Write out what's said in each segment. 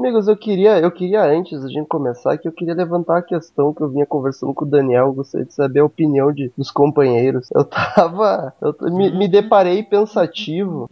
Amigos, eu queria, eu queria antes gente começar que eu queria levantar a questão que eu vinha conversando com o Daniel, gostaria de saber a opinião de, dos companheiros. Eu tava, eu me, me deparei pensativo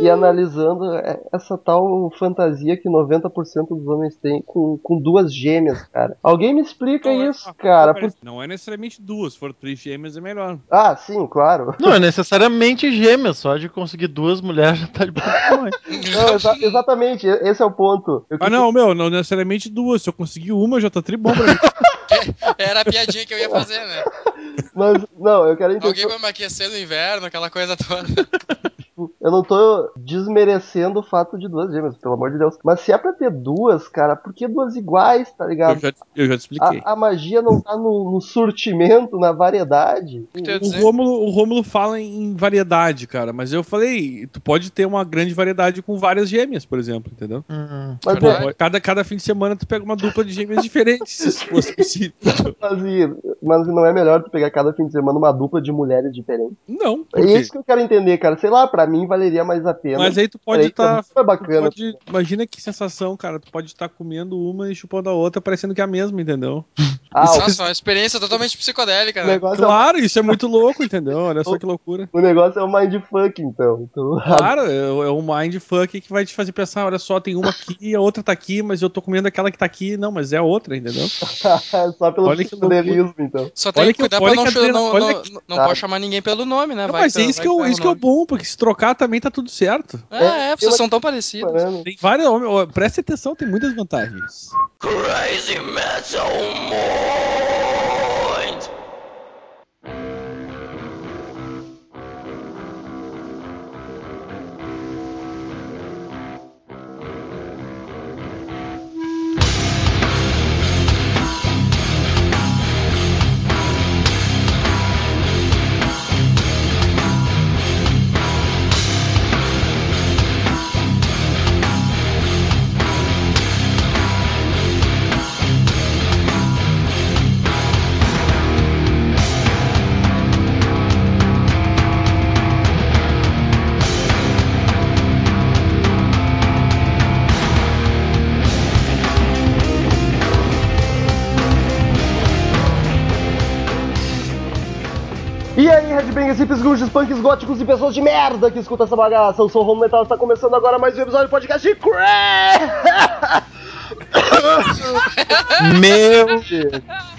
e analisando é, essa tal fantasia que 90% dos homens têm com, com duas gêmeas, cara. Alguém me explica Não, é- isso, ah, cara? Por- Não é necessariamente duas, se for três gêmeas é melhor. Ah, sim, claro. Não é necessariamente gêmeas, só de conseguir duas mulheres já tá de. Não, exa- exatamente, esse é o ponto. Eu Ah, não, meu, não necessariamente duas. Se eu conseguir uma, já tá tribom pra mim. Era a piadinha que eu ia fazer, né? Mas, não, eu quero entender. Alguém vai me aquecer no inverno, aquela coisa toda. Eu não tô desmerecendo o fato de duas gêmeas, pelo amor de Deus. Mas se é pra ter duas, cara, por que duas iguais, tá Eu ligado? já, eu já te expliquei. A, a magia não tá no, no surtimento, na variedade. O dizer? Rômulo, o Rômulo fala em variedade, cara, mas eu falei, tu pode ter uma grande variedade com várias gêmeas, por exemplo, entendeu? Hum. Mas, Pô, Verdade. é, cada, cada fim de semana tu pega uma dupla de gêmeas diferentes, se fosse possível. mas, mas não é melhor tu pegar cada fim de semana uma dupla de mulheres diferentes? Não, É isso que eu quero entender, cara. Sei lá, pra mim valeria mais a pena. Mas aí tu pode estar. Foi bacana. imagina que sensação, cara. Tu pode estar comendo uma e chupando a outra, parecendo que é a mesma, entendeu? Ah, o, Nossa, uma experiência totalmente psicodélica, o né? negócio é, Claro, isso é muito louco, entendeu? Olha só que loucura. o negócio é o mindfuck, então. então Claro, é, é um mindfuck que vai te fazer pensar, olha só, tem uma aqui, a outra tá aqui, mas eu tô comendo aquela que tá aqui. Não, mas é a outra, entendeu? Só pelo Olha que psicodelismo, então. Só tem Olha que cuidar pra não, não, não, que- não Tá. pode chamar ninguém pelo nome, né? Não, Vai mas que é tá- isso, vai que, eu, tá isso que é o bom, porque se trocar também tá tudo certo. É, é, vocês são tão parecidos. Mano, Tem várias. ó, Preste atenção, tem muitas vantagens. E hips, grunges, punks, góticos e pessoas de merda que escutam essa bagaça. Eu sou o Romulo Metal, está começando agora mais um episódio do podcast de Crash! Meu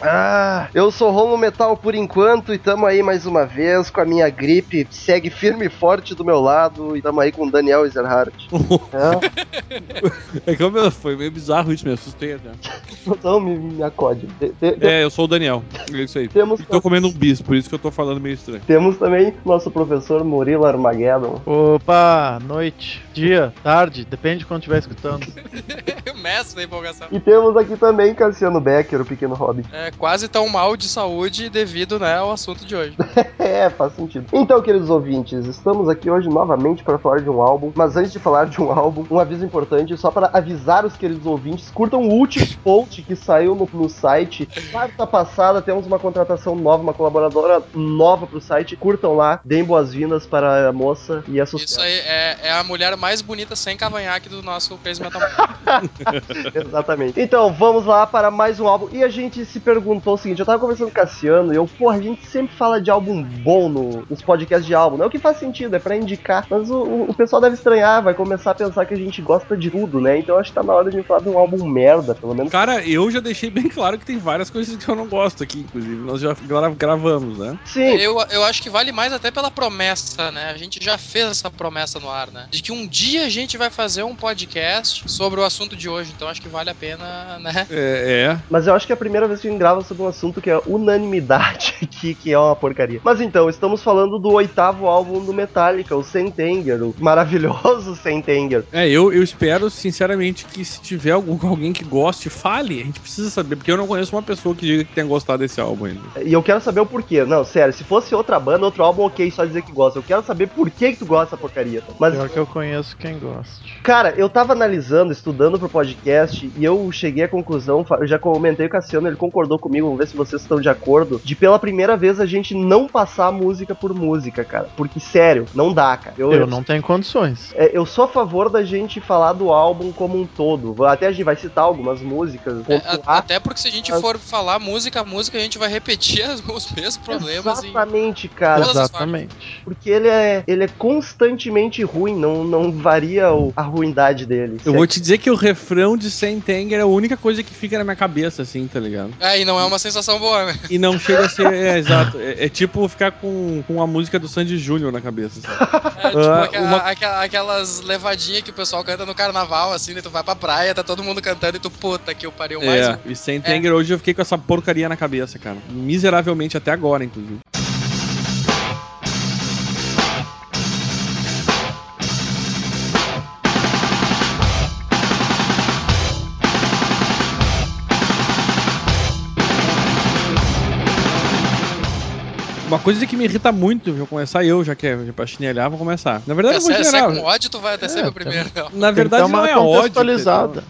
Ah, eu sou o Romulo Metal por enquanto e tamo aí mais uma vez com a minha gripe, segue firme e forte do meu lado e tamo aí com o Daniel Ezerhardt. É, É que eu- foi meio bizarro isso, me assustei até. então me, me acode. Te- te- te- É, eu sou o Daniel. É isso aí. Temos, E tô comendo um bis, por isso que eu tô falando meio estranho. temos também nosso professor Murilo Armageddon. Opa, noite, dia, tarde, depende de quando estiver escutando. mestre da empolgação. E temos aqui também Cassiano Becker, o pequeno hobbit. É quase tão mal de saúde devido, né, ao assunto de hoje. É, faz sentido. Então, queridos ouvintes, estamos aqui hoje novamente para falar de um álbum. Mas antes de falar de um álbum, um aviso importante, só para avisar os queridos ouvintes, curtam o último post que saiu no, no site. Quarta passada temos uma contratação nova, uma colaboradora nova pro site. Curtam lá, deem boas-vindas para a moça e a Isso sucesso. aí é, é a mulher mais bonita sem cavanhaque do nosso Crazy Metal. Exatamente. Então, vamos lá para mais um álbum. E a gente se perguntou o seguinte: eu tava conversando com o Cassiano e eu, porra, a gente sempre fala de álbum bom no- nos podcasts de álbum. Não é o que faz sentido, é pra indicar. Mas o, o- pessoal deve estranhar, vai começar a pensar que a gente gosta de tudo, né? Então acho que tá na hora de falar de um álbum merda, pelo menos. Cara, eu já deixei bem claro que tem várias coisas que eu não gosto aqui, inclusive. Nós já gra- gravamos, né? Sim, Eu, eu acho que vale mais até pela promessa, né? A gente já fez essa promessa no ar, né? De que um dia a gente vai fazer um podcast sobre o assunto de hoje. Então acho que vale a pena, né? É, é. mas eu acho que é a primeira vez que a gente grava sobre um assunto que é unanimidade aqui, que é uma porcaria. Mas então, estamos falando do oitavo álbum do Metallica, o Sentenger, o maravilhoso Sentenger. É, eu, eu espero, sinceramente, que se tiver algum, alguém que goste, fale. A gente precisa saber, porque eu não conheço uma pessoa que diga que tenha gostado desse álbum ainda. E eu quero saber o porquê. Não, sério, se fosse outra banda, outro álbum, ok, só dizer que gosta. Eu quero saber por que, que tu gosta dessa porcaria. Mas, Pior que eu conheço quem gosta. cara, eu tava analisando, estudando pro podcast podcast e eu cheguei à conclusão, eu já comentei com o Cassiano, ele concordou comigo, vamos ver se vocês estão de acordo, de pela primeira vez a gente não passar música por música, cara. Porque, sério, não dá, cara. Eu não tenho condições. é, eu sou a favor da gente falar do álbum como um todo. Até a gente vai citar algumas músicas, É, a- até porque se a gente for falar música a música, a gente vai repetir as- os mesmos problemas. em- Exatamente, cara. Exatamente. Porque ele é, ele é constantemente ruim, não, não varia o- a ruindade dele. Eu vou te dizer que o refrão de Sentenger é a única coisa que fica na minha cabeça, assim, tá ligado? É, e não é uma sensação boa, né? E não chega a ser. É, exato. É, é tipo ficar com, com a música do Sandy Júnior na cabeça. sabe? É tipo Ah, aqua- uma- aqua- aquelas levadinhas que o pessoal canta no carnaval, assim, né? Tu vai pra praia, tá todo mundo cantando e tu, puta, que eu parei o mais. É, e Sentenger hoje eu fiquei com essa porcaria na cabeça, cara. Miseravelmente até agora, inclusive. Uma coisa que me irrita muito, vou começar eu, já que é pra chinelhar, vou começar. Na verdade, É, eu vou se, se é com ódio, tu vai até ser o primeiro. não. Na verdade, não é ódio.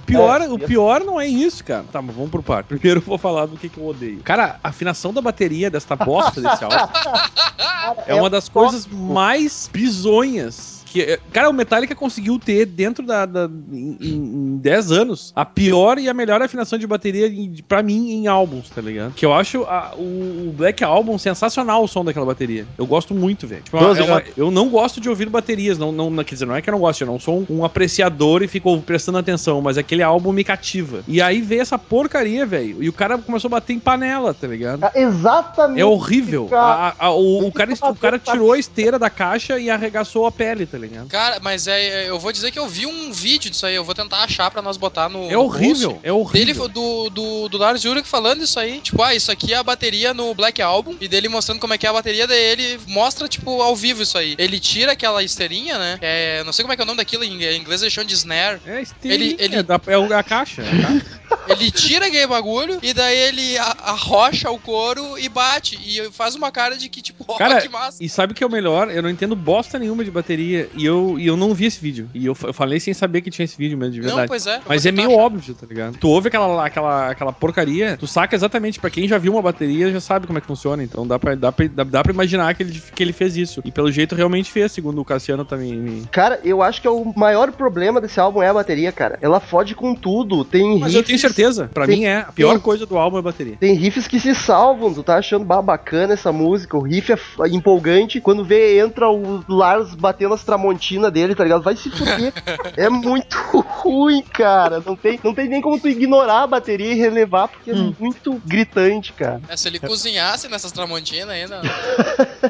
Pior, É, o pior não é isso, cara. Tá, mas vamos por parte. Primeiro eu vou falar do que, que eu odeio. Cara, a afinação da bateria desta bosta desse álbum é uma das coisas mais bizonhas. Que, cara, o Metallica conseguiu ter dentro da. da em, em- em 10 anos a pior e a melhor afinação de bateria pra mim em álbuns, tá ligado? Que eu acho a- o, o Black Album sensacional o som daquela bateria. Eu gosto muito, velho. Tipo, é uma- é eu não gosto de ouvir baterias, não, não, não- quer dizer, não é que eu não gosto, eu não sou um, um apreciador e fico prestando atenção, mas aquele álbum me cativa. E aí veio essa porcaria, velho, e o cara começou a bater em panela, tá ligado? Ah, Exatamente. É horrível. A- a- o, o cara, o cara tirou a esteira da caixa e arregaçou a pele, tá ligado? Cara, mas é, eu vou dizer que eu vi um vídeo disso aí, eu vou tentar achar pra nós botar no. É no horrível, post. é horrível. Dele, do, do, do Lars Ulrich falando isso aí. Tipo, ah, isso aqui é a bateria no Black Album. E dele mostrando como é que é a bateria dele. Mostra, tipo, ao vivo isso aí. Ele tira aquela esteirinha, né? É, não sei como é que é o nome daquilo. Em inglês eles chamam de snare. É esteirinha, Ele- ele- é, da- é o- a caixa. é a caixa. Ele tira aquele bagulho e daí ele arrocha o couro e bate. E faz uma cara de que, tipo, ó, Cara, que massa. E sabe o que é o melhor? Eu não entendo bosta nenhuma de bateria e eu, e eu não vi esse vídeo. E eu, eu falei sem saber que tinha esse vídeo mesmo, de Não, verdade. pois é. Mas é meio óbvio, tá ligado? Tu ouve aquela, aquela, aquela porcaria, tu saca exatamente, pra quem já viu uma bateria, já sabe como é que funciona. Então dá pra, dá pra, dá, dá pra imaginar que ele, que ele fez isso. E pelo jeito realmente fez, segundo o Cassiano também. me- Cara, eu acho que é o maior problema desse álbum é a bateria, cara. Ela fode com tudo. Tem Mas eu tenho riffs- certeza, pra Tem- mim é. A pior tem- coisa do álbum é a bateria. Tem riffs que se salvam, tu tá achando bacana essa música, o riff é f- empolgante, quando vê, entra o Lars batendo as tramontinas dele, tá ligado? Vai se fuder. é muito ruim, cara. Não tem, não tem nem como tu ignorar a bateria e relevar, porque é muito gritante, cara. É, se ele cozinhasse nessas tramontinas ainda.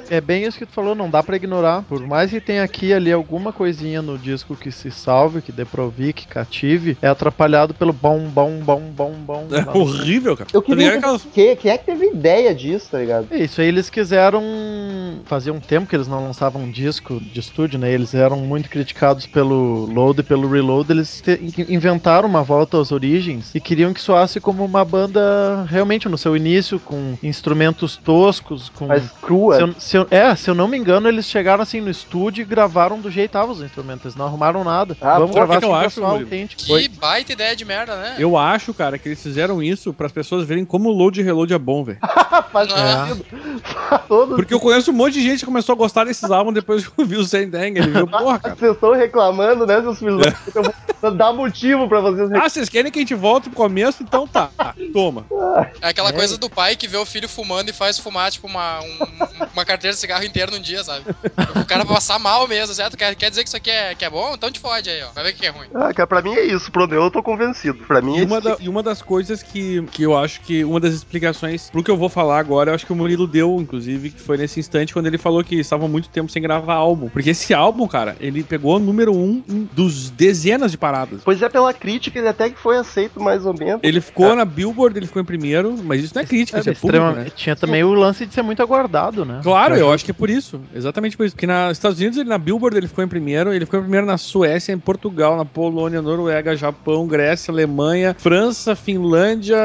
É bem isso que tu falou, não dá pra ignorar. Por mais que tenha aqui ali alguma coisinha no disco que se salve, que dê pra ouvir, que cative, é atrapalhado pelo bom, bom, bom, bom, bom. É horrível, cara. Eu Tá queria aquelas- quem, quem é que teve ideia disso, tá ligado? É Isso aí eles quiseram. Fazia um tempo que eles não lançavam um disco de estúdio, né? Eles eram muito criticados pelo Load e pelo Reload. Eles te- inventaram uma volta às origens e queriam que soasse como uma banda realmente no seu início, com instrumentos toscos, com. Mas crua. Se eu, se eu- é, se eu não me engano, eles chegaram assim no estúdio e gravaram do jeito que estavam os instrumentos. Eles não arrumaram nada. Ah, Vamos pô, gravar que assim eu acho, autêntico. Que baita ideia de merda, né? Eu acho, cara, que eles fizeram isso para as pessoas verem como o load e reload é bom, velho. Faz sentido. Faz todo Porque eu conheço um monte de gente que começou a gostar desses álbuns depois que viu o Sendang. Ele viu, porra, cara. Vocês estão reclamando, né, seus filhos? Eu vou dar motivo pra vocês reclamarem. Ah, vocês querem que a gente volte pro começo? Então tá. Toma. É aquela coisa do pai que vê o filho fumando e faz fumar, tipo, uma, um- uma carteira de cigarro inteira num dia, sabe? O cara vai passar mal mesmo, certo? Quer, quer dizer que isso aqui é, que é bom? Então te fode aí, ó. Vai ver que é ruim. Ah, cara, pra mim é isso, pronto, eu tô convencido. Pra mim é E uma, isso. da- e uma das coisas que, que eu acho que. Uma das explicações pro que eu vou falar agora, eu acho que o Murilo deu, inclusive, que foi nesse instante quando ele falou que estavam muito tempo sem gravar álbum. Porque esse álbum, cara, ele pegou o número um dos dezenas de paradas. Pois é, pela crítica, ele até que foi aceito mais ou menos. Ele ficou na Billboard, ele ficou em primeiro, mas isso não é crítica, isso é público, né? Tinha também o lance de ser muito aguardado, né? Claro, eu acho que é por isso. Exatamente por isso. Porque nos Estados Unidos, ele, na Billboard, ele ficou em primeiro. Ele ficou em primeiro na Suécia, em Portugal, na Polônia, Noruega, Japão, Grécia, Alemanha, França, Finlândia,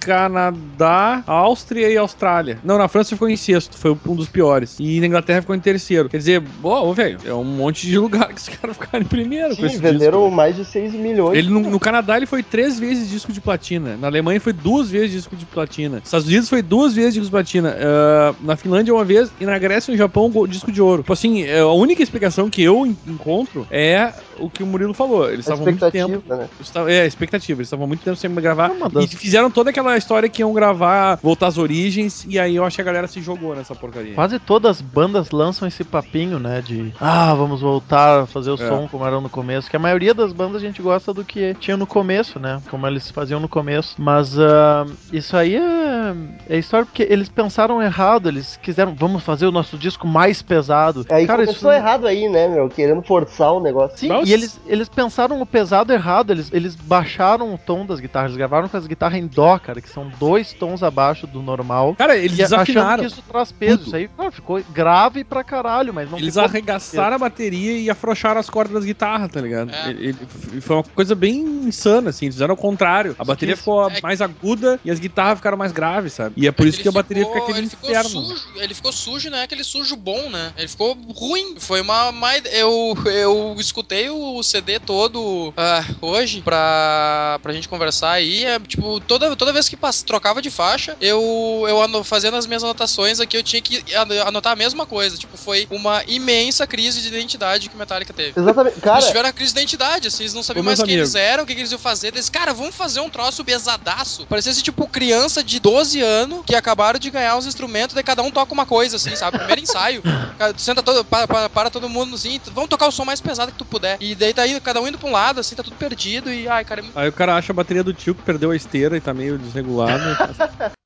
Canadá, Áustria e Austrália. Não, na França ficou em sexto, foi um dos piores. E na Inglaterra ficou em terceiro. Quer dizer, ô, velho, é um monte de lugar que os caras ficaram em primeiro com Sim, esse venderam disco. mais de 6 milhões. Ele no, no Canadá ele foi três vezes disco de platina. Na Alemanha foi duas vezes disco de platina. Nos Estados Unidos foi duas vezes disco de platina. Ah, na Finlândia uma vez e na Grécia e no Japão disco de ouro. Tipo assim, é, a única explicação que eu en- encontro é o que o Murilo falou. Eles estavam muito tempo. né? É, expectativa. Eles estavam muito tempo sem gravar. É E fizeram toda aquela história que iam gravar, voltar às origens. E aí eu acho que a galera se jogou nessa porcaria. Quase todas as bandas lançam esse papinho, né? De ah, vamos voltar a fazer o É. som como era no começo. Que a maioria das bandas a gente gosta do que tinha no começo, né? Como eles faziam no começo. Mas ah, isso aí é, é história porque eles pensaram errado. Eles quiseram, vamos fazer o nosso disco mais pesado. Aí Cara, começou isso errado aí, né, meu? Querendo forçar o negócio. Sim, Nossa. e eles, eles pensaram o pesado errado, eles, eles baixaram o tom das guitarras, eles gravaram com as guitarras em dó, cara, que são dois tons abaixo do normal. Cara, eles E achando desafinaram. que isso traz peso. Tudo. Isso aí cara, ficou grave pra caralho, mas não Eles ficou arregaçaram a bateria e afrouxaram as cordas das guitarras, tá ligado? É. Ele- ele- foi uma coisa bem insana, assim. Eles fizeram ao contrário. A bateria ficou É- mais aguda e as guitarras ficaram mais graves, sabe? E é por isso Ele que a bateria ficou- fica aquele ele ficou inferno. Sujo, ele ficou sujo, né? Aquele sujo bom, né? Ele ficou ruim. Foi uma. uma eu, eu escutei o CD todo ah, hoje pra, pra gente conversar aí. É, tipo, toda, toda vez que pass- trocava de faixa, eu, eu ano- fazendo as minhas anotações aqui, eu tinha que ano- anotar a mesma coisa. Tipo, foi uma imensa crise de identidade que o Metallica teve. Exatamente. Cara, eles tiveram a crise de identidade, assim, eles não sabiam mais quem eles eram, o que, que eles iam fazer. Eles, cara, vamos fazer um troço pesadaço. Parecia assim, tipo, criança de 12 anos que acabaram de ganhar os instrumentos, daí cada um toca uma coisa, assim, sabe? Primeiro ensaio. Cara, Senta todo, para, para, para todo mundo assim, vamos tocar o som mais pesado que tu puder. E daí tá indo, cada um indo pra um lado, assim, tá tudo perdido. E ai, cara, é muito. Aí o cara acha a bateria do tio que perdeu a esteira e tá meio desregulado.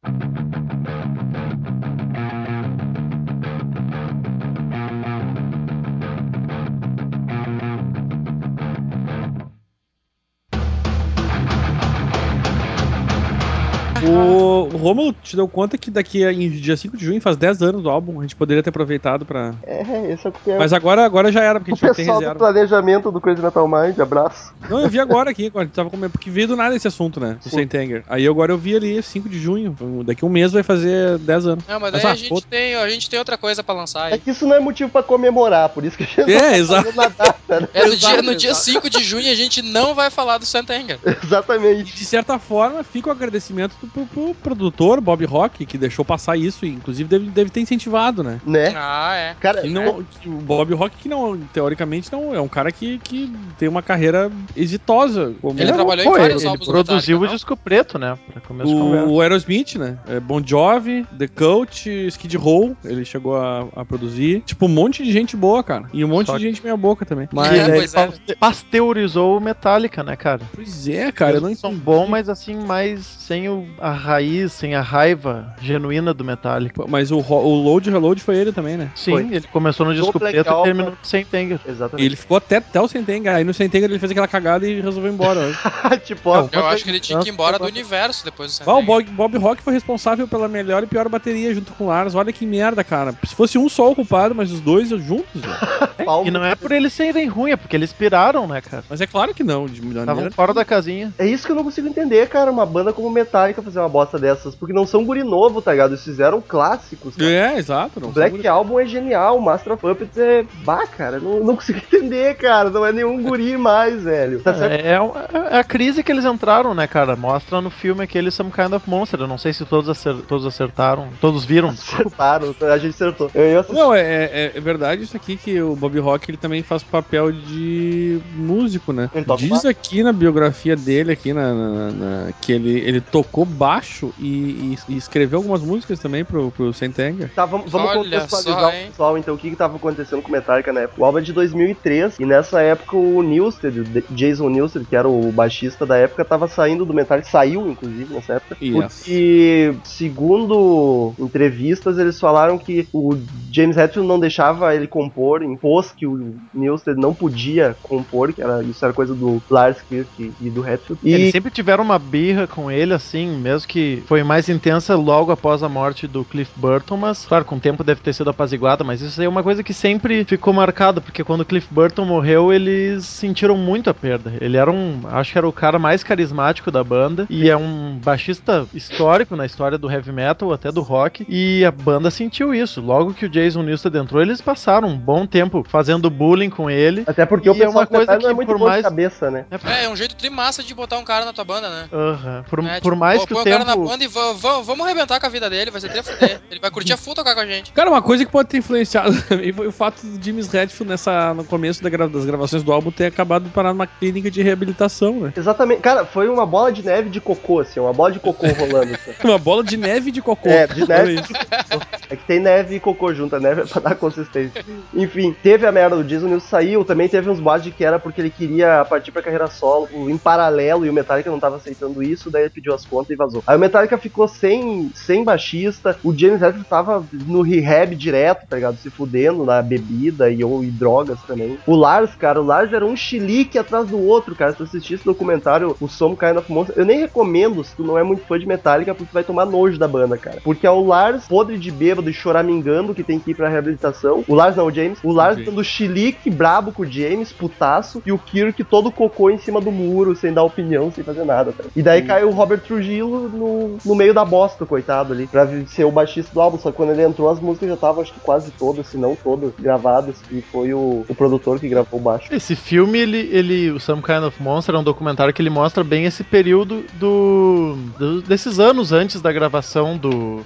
O o Romulo te deu conta que daqui a em dia 5 de junho faz 10 anos do álbum, a gente poderia ter aproveitado pra. é, esse é o que é Mas agora, agora já era, porque a o gente vai ter pessoal do reserva. planejamento do Crazy Metal Mind, abraço. Não, eu vi agora aqui, quando a gente tava comendo, porque veio do nada esse assunto, né? O Sim. Sentenger. Aí agora eu vi ali 5 de junho. Daqui a um mês vai fazer 10 anos. Não, mas Mas, daí ah, a, gente tem, a gente tem outra coisa pra lançar É aí. que isso não é motivo pra comemorar, por isso que a gente É, não tá exato. falando na data, né? É no Exato, dia, no dia exato. 5 de junho a gente não vai falar do Santanger. E Exatamente. de certa forma, fica o agradecimento pro, pro- pro produtor, Bob Rock, que deixou passar isso, e inclusive deve, deve ter incentivado, né? Né? Ah, é. Cara, Que não, que o Bob Rock, que não, teoricamente, não é um cara que, que tem uma carreira exitosa. Como Ele Não, trabalhou pô, em vários ele álbuns do produziu Metallica, o disco preto, né? Conversa. o Aerosmith, né? É Bon Jovi, The Cult, Skid Row, ele chegou a, a produzir. Tipo, um monte de gente boa, cara. E um monte Só de gente meia boca também. Mas É, ele é. paste- pasteurizou o Metallica, né, cara? Pois é, cara, eu não Eles são bons, mas assim, mais sem o- a raiz, sem a raiva genuína do Metallica. Mas o, o Load Reload foi ele também, né? Sim, Foi. ele começou no disco preto e terminou sem Tenger. E Exatamente. ele ficou até, até o Sentenger. Aí no Sentenger ele fez aquela cagada e resolveu ir embora. tipo, ó, Eu acho que ele tinha que ir embora do universo depois do Ah, o. Bob, Bob Rock foi responsável pela melhor e pior bateria junto com o Lars. Olha que merda, cara. Se fosse um só o culpado, mas os dois juntos, velho. palmo. E não é por eles serem ruins, é porque eles piraram, né, cara? Mas é claro que não. De Estavam fora da casinha. É isso que eu não consigo entender, cara. Uma banda como Metallica fazer uma bosta dessas. Porque não são guri novo, tá ligado? Eles fizeram clássicos. cara. É, exato. Não O Black segura- Album é genial, o Master of Puppets é. Bah, cara, não, não consigo entender, cara. Não é nenhum guri mais, velho. Tá certo? É, é é a crise que eles entraram, né, cara? Mostra no filme aquele Some Kind of Monster. Eu não sei se todos, acer- todos acertaram. Todos viram. Acertaram, a gente acertou. Eu ia assistir. Não, é, é, é verdade isso aqui que o Bob Rock ele também faz papel de músico, né? Diz aqui na biografia dele, aqui na, na- na- que ele, ele tocou baixo e, e- e escreveu algumas músicas também pro, pro Sentenger. Tá, vamos, vamos contextualizar só, o pessoal, então, o que que tava acontecendo com o Metallica na época. O álbum é de 2003, e nessa época o Newsted, Jason Newsted, que era o baixista da época, tava saindo do Metallica, saiu, inclusive, nessa época, Yes. porque, segundo entrevistas, eles falaram que o James Hetfield não deixava ele compor, impôs que o Newsted não podia compor, que era, isso era coisa do Lars Kirk e do Hetfield. E Eles sempre tiveram uma birra com ele, assim, mesmo que foi mais intensa logo após a morte do Cliff Burton, mas claro, com o tempo deve ter sido apaziguada, mas isso aí é uma coisa que sempre ficou marcada, porque quando o Cliff Burton morreu, eles sentiram muito a perda. Ele era um, acho que era o cara mais carismático da banda e é um baixista histórico na história do heavy metal, até do rock, e a banda sentiu isso. Logo que o Jason Newsted entrou, eles passaram um bom tempo fazendo bullying com ele. Até porque o é pessoal uma coisa não é que muito por de mais- cabeça, né? É, é um jeito trimassa de botar um cara na tua banda, né? Aham. Por, É, por tipo, mais pô, que põe na banda e va- va- vamos arrebentar com a vida dele, vai ser até fuder. Ele vai curtir a full tocar com a gente. Cara, uma coisa que pode ter influenciado também foi o fato do James Redfield nessa, no começo da gra- das gravações do álbum ter acabado de parar numa clínica de reabilitação, né? Exatamente. Cara, foi uma bola de neve de cocô, assim, uma bola de cocô rolando. Assim. Uma bola de neve de cocô. É, de neve. É que tem neve e cocô junto, a neve é pra dar consistência. Enfim, teve a merda do Jason Newsted saiu, também teve uns boatos de que era porque ele queria partir pra carreira solo em paralelo e o Metallica não tava aceitando isso, daí ele pediu as contas e vazou. Aí o Metallica ficou sem, sem baixista, o James Hetfield tava no rehab direto, tá ligado? Se fudendo na bebida e, ou, e drogas também. O Lars, cara, o Lars era um chilique atrás do outro, cara. Se tu assistisse o documentário O Som Kind of Monster, eu nem recomendo se tu não é muito fã de Metallica, porque tu vai tomar nojo da banda, cara. Porque é o Lars podre de bêbado e choramingando que tem que ir pra reabilitação. O Lars não, o James. O Lars James. dando chilique brabo com o James, putaço, e o Kirk todo cocô em cima do muro, sem dar opinião, sem fazer nada, tá? E daí cai o Robert Trujillo no, no meio da bosta, coitado ali, pra ser o baixista do álbum. Só que quando ele entrou, as músicas já estavam, acho que quase todas, se não todas, gravadas, e foi o, o produtor que gravou o baixo. Esse filme, ele, ele, o Some Kind of Monster, é um documentário que ele mostra bem esse período do, do- desses anos antes da gravação do.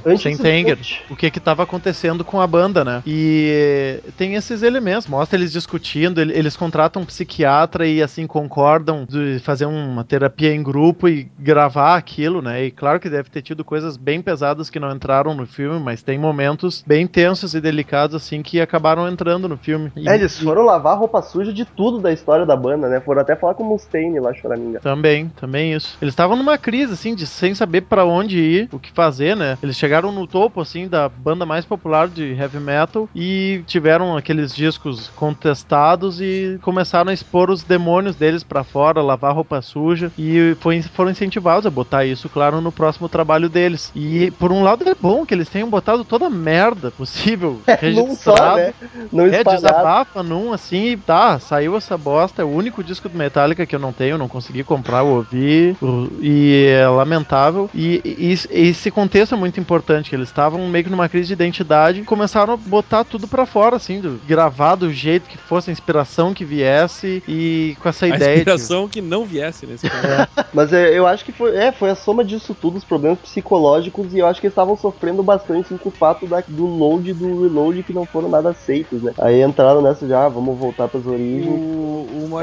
Slipknot. O que que tava acontecendo com a banda, né? E tem esses elementos, mostra eles discutindo, ele- eles contratam um psiquiatra e assim concordam de fazer uma terapia em grupo e gravar aquilo, né? E claro que deve ter tido coisas bem pesadas que não entraram no filme, mas tem momentos bem tensos e delicados assim que acabaram entrando no filme. E- É, eles foram lavar roupa suja de tudo da história da banda, né? Foram até falar com o Mustaine lá, choraminga. Também, também isso. Eles estavam numa crise, assim, de sem saber pra onde ir, o que fazer, né? Eles chegaram no topo, assim, da banda mais popular de heavy metal e tiveram aqueles discos contestados e começaram a expor os demônios deles pra fora, lavar roupa suja e foi, foram incentivados a botar isso, claro, no próximo trabalho deles. E por um lado é bom que eles tenham botado toda a merda possível Num só, registrado. né? Não É, desabafa num assim e tá, saiu essa bosta. É o único disco do Metallica que eu não tenho, não consegui comprar, eu ouvi. E é lamentável. E, e- e esse contexto é muito importante, que eles estavam meio que numa crise de identidade e começaram a botar tudo pra fora, assim, do, gravar do jeito que fosse, a inspiração que viesse e com essa A ideia. de- inspiração que não viesse nesse caso. Mas é, eu acho que foi, é, foi a soma disso tudo, os problemas psicológicos, e eu acho que eles estavam sofrendo bastante assim, com o fato da- do load e do reload que não foram nada aceitos, né? Aí entraram nessa já, ah, vamos voltar pras origens. O,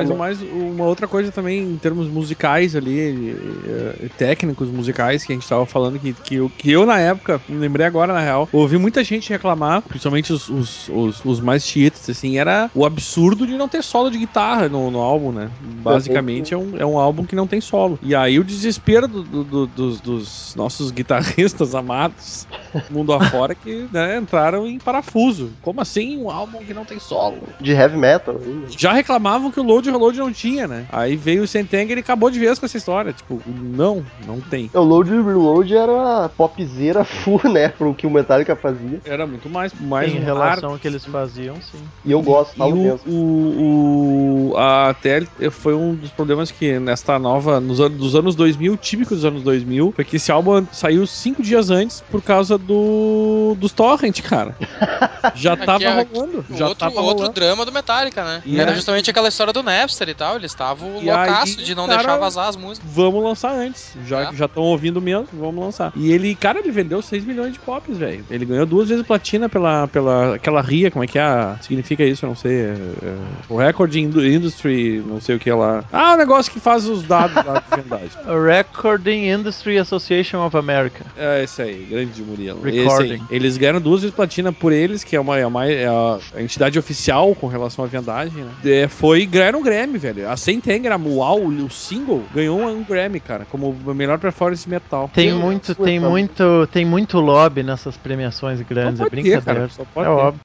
o mais, uma outra coisa também em termos musicais ali, eh, técnicos musicais que a gente tava falando, que, que, eu, que eu na época, me lembrei agora na real, ouvi muita gente reclamar, principalmente os, os, os, os mais chiitas, assim, era o absurdo de não ter solo de guitarra no, no álbum, né? Basicamente é um, é um álbum que não tem solo. E aí o desespero do- do- do- dos, dos nossos guitarristas amados, mundo afora, que né, entraram em parafuso. Como assim um álbum que não tem solo? De heavy metal. ainda. já reclamavam que o load e reload não tinha, né? Aí veio o Sentenger e acabou de vez com essa história. Tipo, não, não tem. O load e reload era popzera full, né? Pro que o Metallica fazia. Era muito mais, mais em um relação ao que eles faziam, sim. E eu gosto, E falo o, mesmo. o, o- a, até foi um dos problemas que nesta nova, nos anos, dos anos 2000, típico dos anos 2000, foi que esse álbum saiu cinco dias antes por causa do dos torrent, cara. Já Aqui tava é- rolando. O Já outro, tava outro rolando. drama do Metallica, né? E Era justamente aquela história do Napster e tal. Eles estavam loucaço aí, de não cara, deixar vazar as músicas. Vamos lançar antes. Já É. já estão ouvindo mesmo, vamos lançar. E ele, cara, ele vendeu 6 milhões de copies, velho. Ele ganhou duas vezes platina pela, pela aquela RIA, como é que é? Significa isso, eu não sei. É, é, o Record Indu- Industry, não sei o que lá. Ah, o negócio que faz os dados lá de verdade. Recording Industry Association of America. É esse aí, grande Murilo. Recording. Aí. Eles ganharam duas vezes platina por eles, que é, uma, é, uma- é a, a entidade oficial com relação à vendagem, né? É, foi ganharam um Grammy, velho. A Sentenger, a Mual, o single, ganhou um Grammy, cara, como a melhor performance metal. Tem Eu- muito, tem muito, tem muito lobby nessas premiações grandes, é pode ter, brincadeira. cara, só pode é ter. óbvio.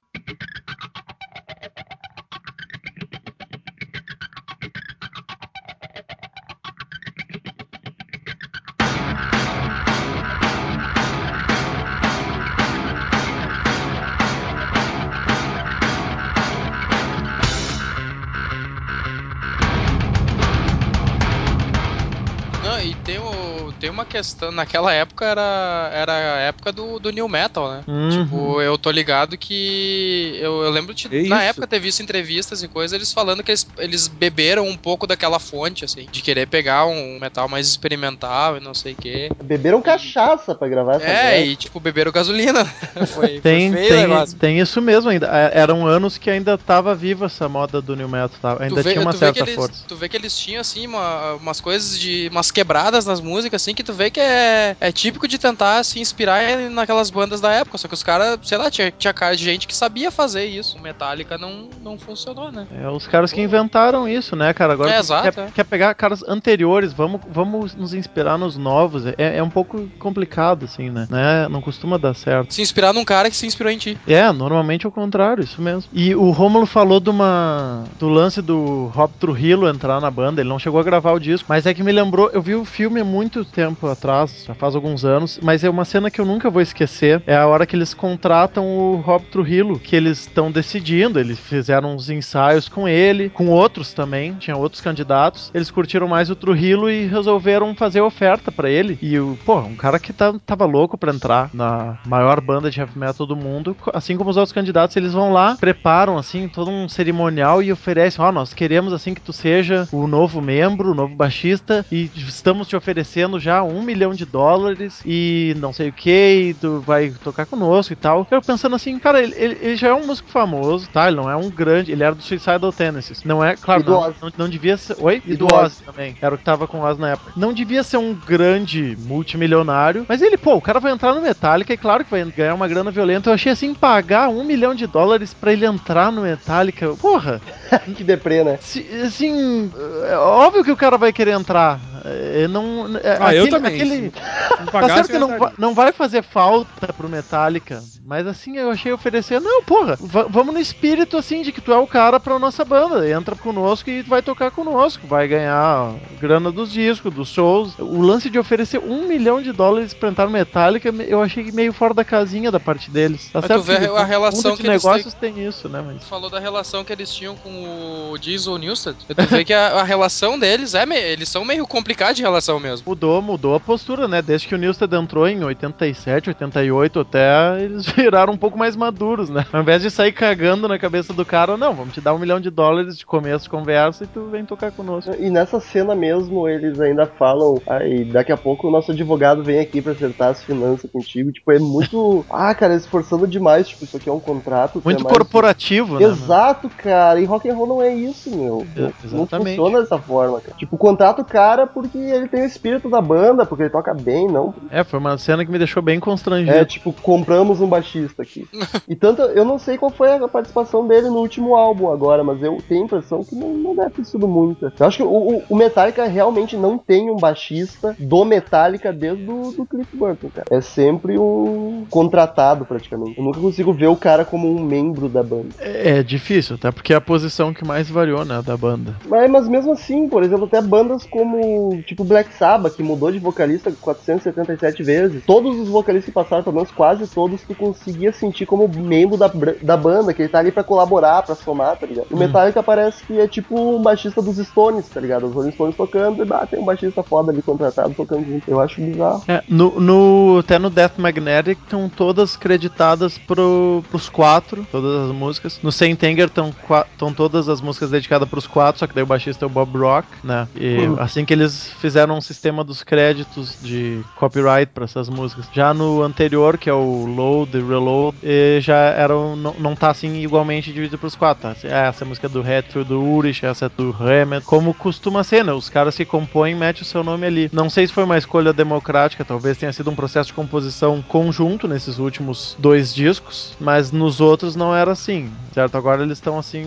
Questão, naquela época era, era a época do, do New Metal, né? Uhum. Tipo, eu tô ligado que. Eu, eu lembro de. É na época ter visto entrevistas e coisas, eles falando que eles, eles beberam um pouco daquela fonte, assim, de querer pegar um metal mais experimental e não sei o quê. Beberam cachaça pra gravar essa É, e tipo, beberam gasolina. foi, Tem, foi tem, tem isso mesmo ainda. É, Eram anos que ainda tava viva essa moda do New Metal. Tá? Ainda Tu vê, tinha uma certa que eles, força. Tu vê que eles tinham, assim, uma- umas coisas de. umas quebradas nas músicas, assim, que tu vê que é, é típico de tentar se inspirar naquelas bandas da época. Só que os caras, sei lá, tinha, tinha cara de gente que sabia fazer isso. Metallica não, não funcionou, né? É os caras que inventaram isso, né, cara? Agora É, exato, quer, é. quer pegar caras anteriores, vamos, vamos nos inspirar nos novos. É, é um pouco complicado, assim, né? né? Não costuma dar certo. Se inspirar num cara que se inspirou em ti. É, normalmente é o contrário, isso mesmo. E o Rômulo falou de uma do lance do Rob Trujillo entrar na banda, ele não chegou a gravar o disco, mas é que me lembrou, eu vi o filme há muito tempo atrás, já faz alguns anos, mas é uma cena que eu nunca vou esquecer, é a hora que eles contratam o Rob Trujillo, que eles estão decidindo, eles fizeram uns ensaios com ele, com outros também, tinha outros candidatos, eles curtiram mais o Trujillo e resolveram fazer oferta pra ele, e o, pô, um cara que tá, tava louco pra entrar na maior banda de heavy metal do mundo, assim como os outros candidatos, eles vão lá, preparam assim todo um cerimonial e oferecem, ó, nós queremos assim que tu seja o novo membro, o novo baixista e estamos te oferecendo já um milhão de dólares e não sei o que, e tu vai tocar conosco e tal. Eu pensando assim, cara, ele, ele- ele já é um músico famoso, tá? Ele não é um grande, ele era do Suicidal Tendencies, não é, claro, não, não, não devia ser, oi? E, E do, do Ozzy também, era o que tava com o Ozzy na época. Não devia ser um grande multimilionário, mas ele, pô, o cara vai entrar no Metallica e claro que vai ganhar uma grana violenta. Eu achei assim, pagar um milhão de dólares pra ele entrar no Metallica, porra, que deprê, né? se- assim, é óbvio que o cara vai querer entrar. É, não, é, Ah, eu também. Aquele, Me Tá pagasse, certo que eu não, não vai fazer falta pro Metallica, mas assim, eu achei oferecer, não, porra, va- vamos no espírito assim de que tu é o cara pra nossa banda, entra conosco e vai tocar conosco, vai ganhar grana dos discos, dos shows. O lance de oferecer um milhão de dólares pra entrar no Metallica, me- eu achei meio fora da casinha da parte deles. Tá Mas certo tu vê que a relação que negócios tem isso, né, mas... Tu falou da relação que eles tinham com o Diesel Newsted. Tu vê que a, a relação deles é. me- Eles são meio complicados de relação mesmo. Mudou, mudou a postura, né? Desde que o Newsted entrou em 87, 88 até, eles viraram um pouco mais maduros, né? Ao invés de sair cagando na cabeça do cara, não, vamos te dar um milhão de dólares de começo de conversa e tu vem tocar conosco. E nessa cena mesmo, eles ainda falam, aí daqui a pouco o nosso advogado vem aqui pra acertar as finanças contigo. Tipo, é muito. ah, cara, esforçando demais. Tipo, isso aqui é um contrato. Muito é mais- corporativo, né? Exato, cara. E rock and roll não é isso, meu. É, Não- funciona dessa forma, cara. Tipo, contrata o cara porque ele tem o espírito da banda, porque ele toca bem, não. É, foi uma cena que me deixou bem constrangido. É, tipo, compramos um baixista aqui. E tanto, eu não sei qual foi a participação dele no último álbum agora, mas eu tenho a impressão que não, não deve ter sido muita. Eu acho que o, o- Metallica realmente não tem um baixista do Metallica desde do, do Cliff Burton, cara. É sempre um contratado, praticamente. Eu nunca consigo ver o cara como um membro da banda. É, é difícil, até porque é a posição que mais variou, né, da banda. Mas, mas mesmo assim, por exemplo, até bandas como, tipo, Black Sabbath, que mudou de vocalista 477 vezes. Todos os vocalistas que passaram, pelo menos quase todos, tu conseguia sentir como membro da, da banda, que ele tá ali pra colaborar, pra somar, tá ligado? O Metallica parece que é tipo um baixista dos Stones, tá ligado? Os Rolling Stones tocando e ah, tem um baixista foda ali contratado tocando junto. Eu acho bizarro. É, no, no- até no Death Magnetic estão todas creditadas pro, pros quatro, todas as músicas. No Saint Anger estão todas as músicas dedicadas pros quatro, só que daí o baixista é o Bob Rock, né? E Uhum. assim que eles fizeram um sistema dos créditos de copyright para essas músicas. Já no anterior, que é o Load e Reload, já eram, não, não tá assim igualmente dividido pros quatro, tá? Ah, Essa música é do Retro, do Urish, essa é do Hammett, como costuma ser, né? Os caras que compõem metem o seu nome ali. Não sei se foi uma escolha democrática, talvez tenha sido um processo de composição conjunto nesses últimos dois discos, mas nos outros não era assim, certo? Agora eles estão assim,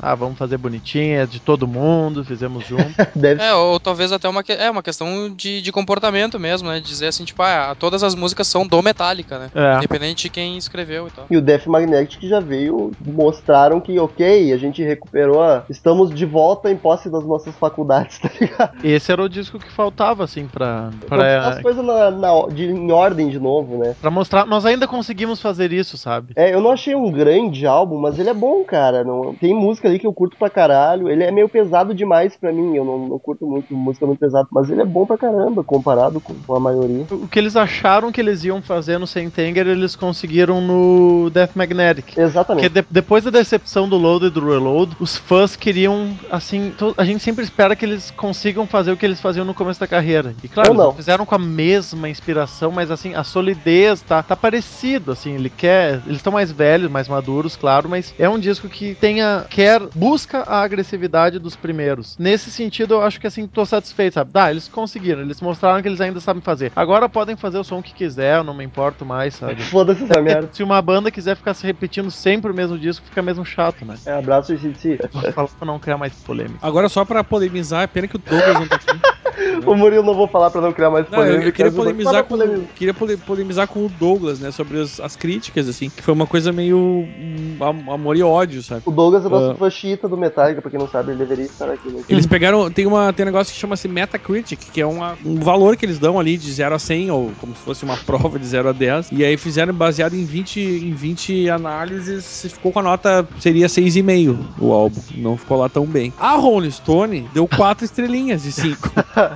ah, vamos fazer bonitinho, é de todo mundo, fizemos junto. Deve É, ou talvez até uma, que- é, uma questão de, de comportamento mesmo, né? Dizer assim, tipo, ah, todas as músicas são do Metallica, né? É. Independente de quem escreveu e tal. E o Death Magnetic já veio, mostraram que, ok, a gente recuperou, a... estamos de volta em posse das nossas faculdades, tá ligado? Esse era o disco que faltava, assim, pra, As pra, coisas na, na- de, em ordem de novo, né? pra mostrar. Nós ainda conseguimos fazer isso, sabe? É, eu não achei um grande álbum, mas ele é bom, cara. Não, tem música ali que eu curto pra caralho. Ele é meio pesado demais pra mim. Eu não, não curto muito música muito pesado. Mas ele é bom pra caramba, comparado com, com a maioria. O que eles acharam que eles iam fazer no Sentenger, eles conseguiram no Death Magnetic. Exatamente. Porque de, depois da decepção do Load e do Reload, os fãs queriam, assim, a gente sempre espera que eles consigam fazer o que eles faziam no começo da carreira. E claro, não. fizeram com a mesma inspiração, mas assim, a solidez tá, tá parecido, assim, ele quer, eles estão mais velhos, mais maduros, claro, mas é um disco que tenha, quer, busca a agressividade dos primeiros. Nesse sentido, eu acho que assim, tô satisfeito, sabe? Dá, eles conseguiram, eles mostraram que eles ainda sabem fazer. Agora podem fazer o som que quiser, eu não me importo mais, sabe? Foda-se essa merda. Se uma banda quiser ficar se repetindo sempre o mesmo disco, fica mesmo chato, né? É, abraço, gente. Vou falar pra não criar mais polêmica. Agora, só pra polemizar, é pena que o Douglas não tá aqui. O Murilo não vou falar pra não criar mais Não, eu, polêmica. eu queria polemizar Fala com, polêmica. queria pole- polemizar com o Douglas, né, sobre as, as críticas, assim, que foi uma coisa meio am- amor e ódio, sabe? O Douglas é nosso Ah. fã chita do Metallica, pra quem não sabe, ele deveria estar aqui. Né? Eles pegaram, tem, uma, tem um negócio que chama-se Metacritic, que é uma, um valor que eles dão ali de 0 a 100, ou como se fosse uma prova de 0 a 10, e aí fizeram baseado em 20, em 20 análises, ficou com a nota, seria 6,5 o álbum, não ficou lá tão bem. A Rolling Stone deu 4 estrelinhas de 5.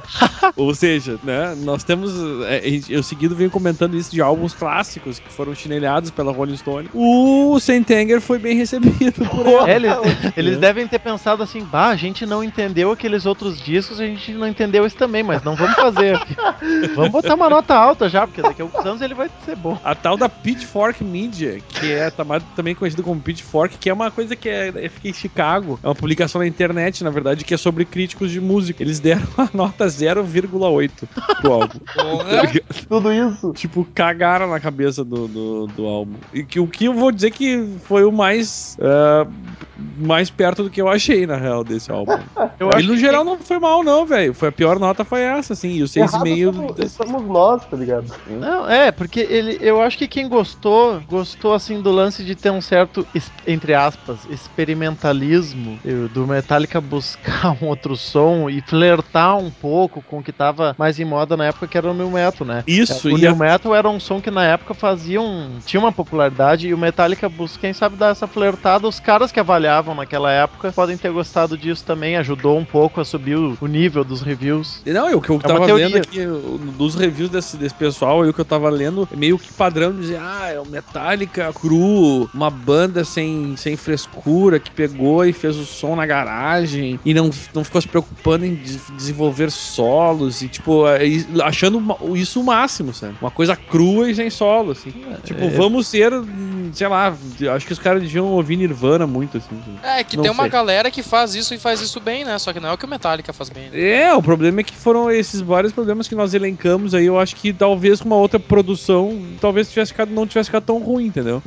Ou seja, né, nós temos, é, eu seguido venho comentando isso de álbuns clássicos que foram chinelhados pela Rolling Stone. O Sentenger foi bem recebido por ela. É, eles, eles devem ter pensado assim, bah, a gente não entendeu aqueles outros discos, a gente não entendeu esse também, mas não vamos fazer. vamos botar uma nota alta já, porque daqui a alguns anos ele vai ser bom. A tal da Pitchfork Media, que é também conhecida como Pitchfork, que é uma coisa que é, é- fica em Chicago. É uma publicação na internet, na verdade, que é sobre críticos de música. Eles deram a nota 0,8 pro álbum. Porra. Tudo isso. tipo, cagaram na cabeça do, do, do álbum. E que, o que eu vou dizer que foi o mais. ah, mais perto do que eu achei, na real, desse álbum. Eu Ele, no que geral, não foi mal, não, velho. Foi a pior nota foi essa, assim. E o Errado 6,5. somos, somos nós, tá ligado? Não, é, porque ele, eu acho que quem gostou, gostou assim do lance de ter um certo, entre aspas, experimentalismo eu- do Metallica buscar um outro som e flertar um pouco com o que tava mais em moda na época, que era o New Metal, né? Isso, o e New a- Metal era um som que na época fazia um, tinha uma popularidade e o Metallica busca, quem sabe, dar essa flertada. Os caras que avaliavam naquela época podem ter gostado disso também, ajudou um pouco a subir o, o nível dos reviews. Não, eu, o que eu É tava teoria. lendo aqui, o- dos reviews desse, desse pessoal, o que eu tava lendo, é meio que padrão de dizer, ah, é o Metallica cru, uma banda sem, sem frescura, que pegou e fez o som na garagem, e não, não ficou se preocupando em des- desenvolver solos, e tipo, é, achando uma- isso o máximo, sabe? Uma coisa crua e sem solo, assim. tipo, é- vamos ser, sei lá, acho que os caras deviam ouvir Nirvana muito, assim. É, que tem uma sei. galera que faz isso e faz isso bem, né? Só que não é o que o Metallica faz bem. Né? É, o problema é que foram esses vários problemas que nós elencamos aí. Eu acho que talvez com uma outra produção, talvez tivesse ficado, não tivesse ficado tão ruim, entendeu?